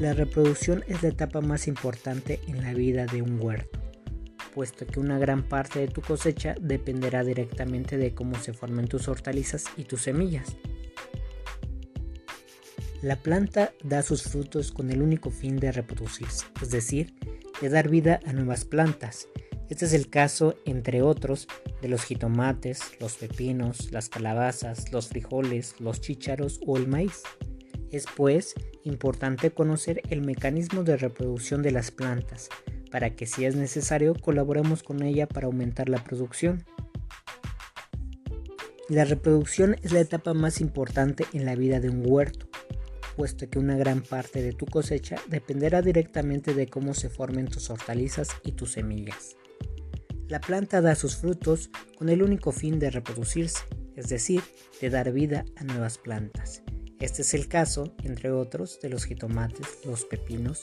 La reproducción es la etapa más importante en la vida de un huerto, puesto que una gran parte de tu cosecha dependerá directamente de cómo se formen tus hortalizas y tus semillas. La planta da sus frutos con el único fin de reproducirse, es decir, de dar vida a nuevas plantas. Este es el caso, entre otros, de los jitomates, los pepinos, las calabazas, los frijoles, los chícharos o el maíz. Es pues importante conocer el mecanismo de reproducción de las plantas, para que si es necesario colaboremos con ella para aumentar la producción. La reproducción es la etapa más importante en la vida de un huerto, puesto que una gran parte de tu cosecha dependerá directamente de cómo se formen tus hortalizas y tus semillas. La planta da sus frutos con el único fin de reproducirse, es decir, de dar vida a nuevas plantas. Este es el caso, entre otros, de los jitomates, los pepinos,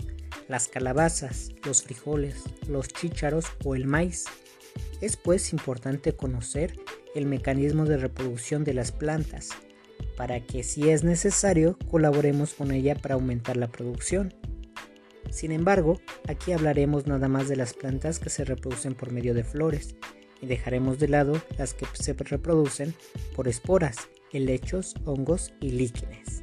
las calabazas, los frijoles, los chícharos o el maíz. Es pues importante conocer el mecanismo de reproducción de las plantas, para que si es necesario colaboremos con ella para aumentar la producción. Sin embargo, aquí hablaremos nada más de las plantas que se reproducen por medio de flores y dejaremos de lado las que se reproducen por esporas, helechos, hongos y líquenes.